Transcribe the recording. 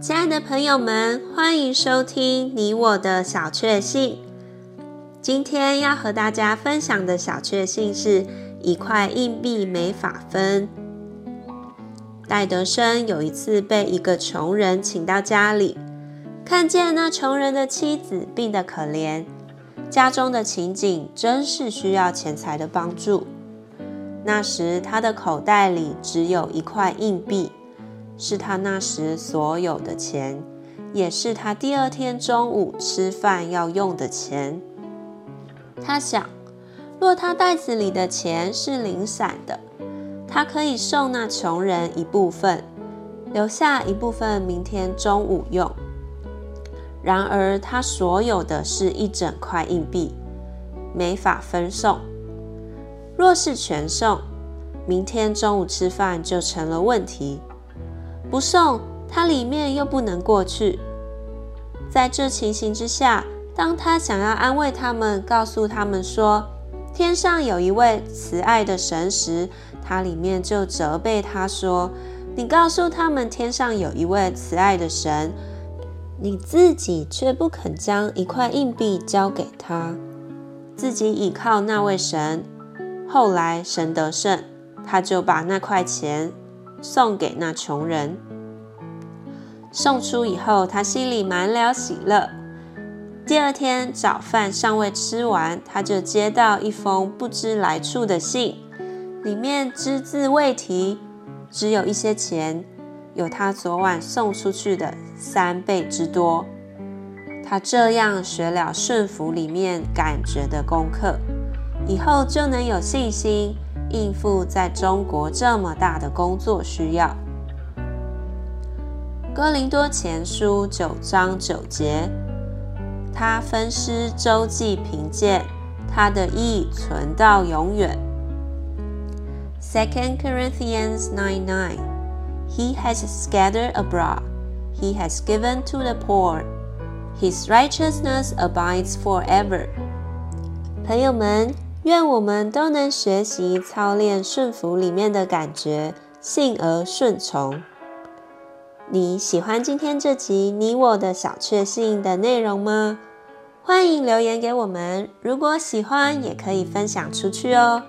亲爱的朋友们，欢迎收听你我的小确幸。今天要和大家分享的小确幸是一块硬币没法分。戴德生有一次被一个穷人请到家里，看见那穷人的妻子病得可怜，家中的情景真是需要钱财的帮助。那时他的口袋里只有一块硬币。是他那时所有的钱，也是他第二天中午吃饭要用的钱。他想，若他袋子里的钱是零散的，他可以送那穷人一部分，留下一部分明天中午用。然而，他所有的是一整块硬币，没法分送。若是全送，明天中午吃饭就成了问题。不送，他里面又不能过去。在这情形之下，当他想要安慰他们，告诉他们说天上有一位慈爱的神时，他里面就责备他说：“你告诉他们天上有一位慈爱的神，你自己却不肯将一块硬币交给他，自己倚靠那位神。后来神得胜，他就把那块钱。”送给那穷人，送出以后，他心里满了喜乐。第二天早饭尚未吃完，他就接到一封不知来处的信，里面只字未提，只有一些钱，有他昨晚送出去的三倍之多。他这样学了顺服里面感觉的功课，以后就能有信心。应付在中国这么大的工作需要，《哥林多前书》九章九节，他分施周济贫贱，他的义存到永远。Second Corinthians nine nine, He has scattered abroad, He has given to the poor, His righteousness abides forever。朋友们。愿我们都能学习操练顺服里面的感觉，信而顺从。你喜欢今天这集你我的小确幸的内容吗？欢迎留言给我们，如果喜欢也可以分享出去哦。